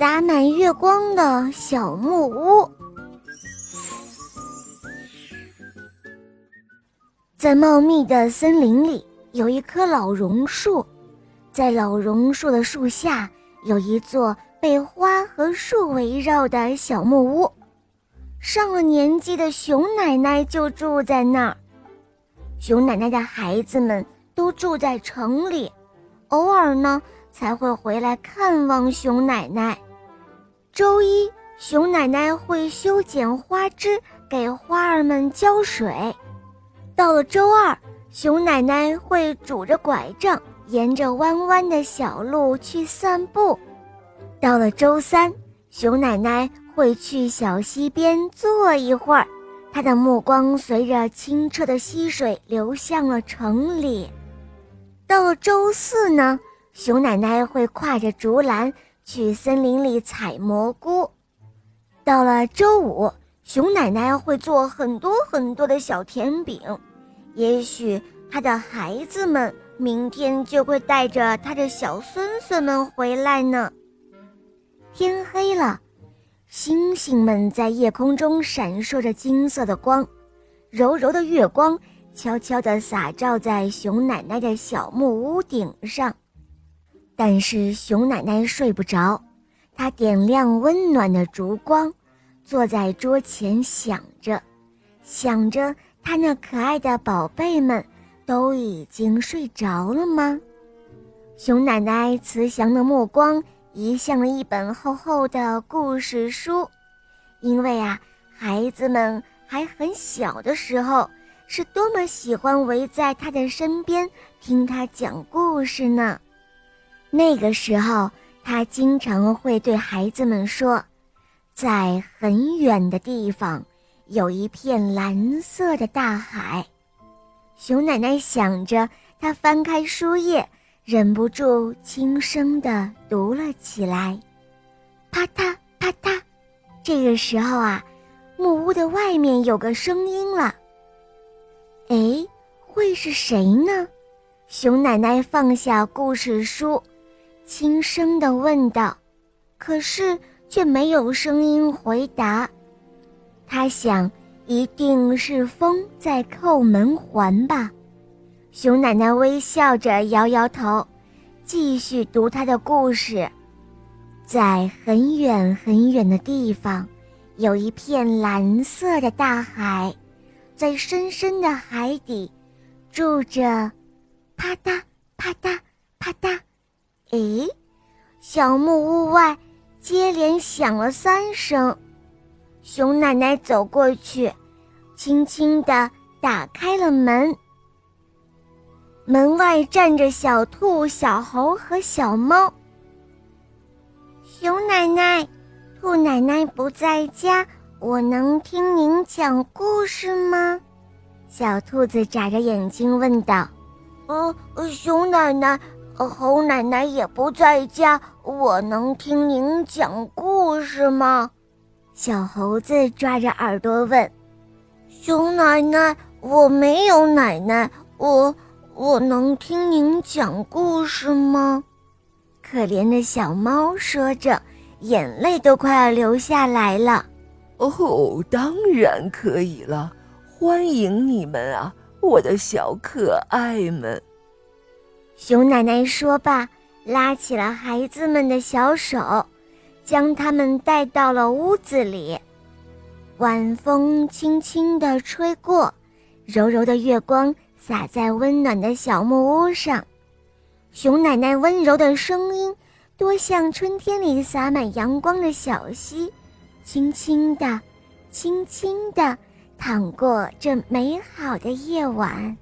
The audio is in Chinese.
洒满月光的小木屋。在茂密的森林里，有一棵老榕树，在老榕树的树下，有一座被花和树围绕的小木屋。上了年纪的熊奶奶就住在那儿。熊奶奶的孩子们都住在城里，偶尔呢。才会回来看望熊奶奶。周一，熊奶奶会修剪花枝，给花儿们浇水。到了周二，熊奶奶会拄着拐杖，沿着弯弯的小路去散步。到了周三，熊奶奶会去小溪边坐一会儿，她的目光随着清澈的溪水流向了城里。到了周四呢？熊奶奶会挎着竹篮去森林里采蘑菇。到了周五，熊奶奶会做很多很多的小甜饼。也许她的孩子们明天就会带着她的小孙孙们回来呢。天黑了，星星们在夜空中闪烁着金色的光，柔柔的月光悄悄地洒照在熊奶奶的小木屋顶上。但是熊奶奶睡不着，她点亮温暖的烛光，坐在桌前想着，想着她那可爱的宝贝们都已经睡着了吗？熊奶奶慈祥的目光移向了一本厚厚的故事书，因为啊，孩子们还很小的时候，是多么喜欢围在她的身边听她讲故事呢。那个时候，他经常会对孩子们说：“在很远的地方，有一片蓝色的大海。”熊奶奶想着，她翻开书页，忍不住轻声地读了起来：“啪嗒啪嗒。”这个时候啊，木屋的外面有个声音了。哎，会是谁呢？熊奶奶放下故事书。轻声地问道，可是却没有声音回答。他想，一定是风在扣门环吧。熊奶奶微笑着摇摇头，继续读她的故事。在很远很远的地方，有一片蓝色的大海，在深深的海底，住着，啪嗒啪嗒啪嗒。诶，小木屋外接连响了三声。熊奶奶走过去，轻轻地打开了门。门外站着小兔、小猴和小猫。熊奶奶，兔奶奶不在家，我能听您讲故事吗？小兔子眨着眼睛问道。“呃，熊奶奶。”猴奶奶也不在家，我能听您讲故事吗？小猴子抓着耳朵问。熊奶奶，我没有奶奶，我我能听您讲故事吗？可怜的小猫说着，眼泪都快要流下来了。哦，当然可以了，欢迎你们啊，我的小可爱们。熊奶奶说罢，拉起了孩子们的小手，将他们带到了屋子里。晚风轻轻地吹过，柔柔的月光洒在温暖的小木屋上。熊奶奶温柔的声音，多像春天里洒满阳光的小溪，轻轻地、轻轻地淌过这美好的夜晚。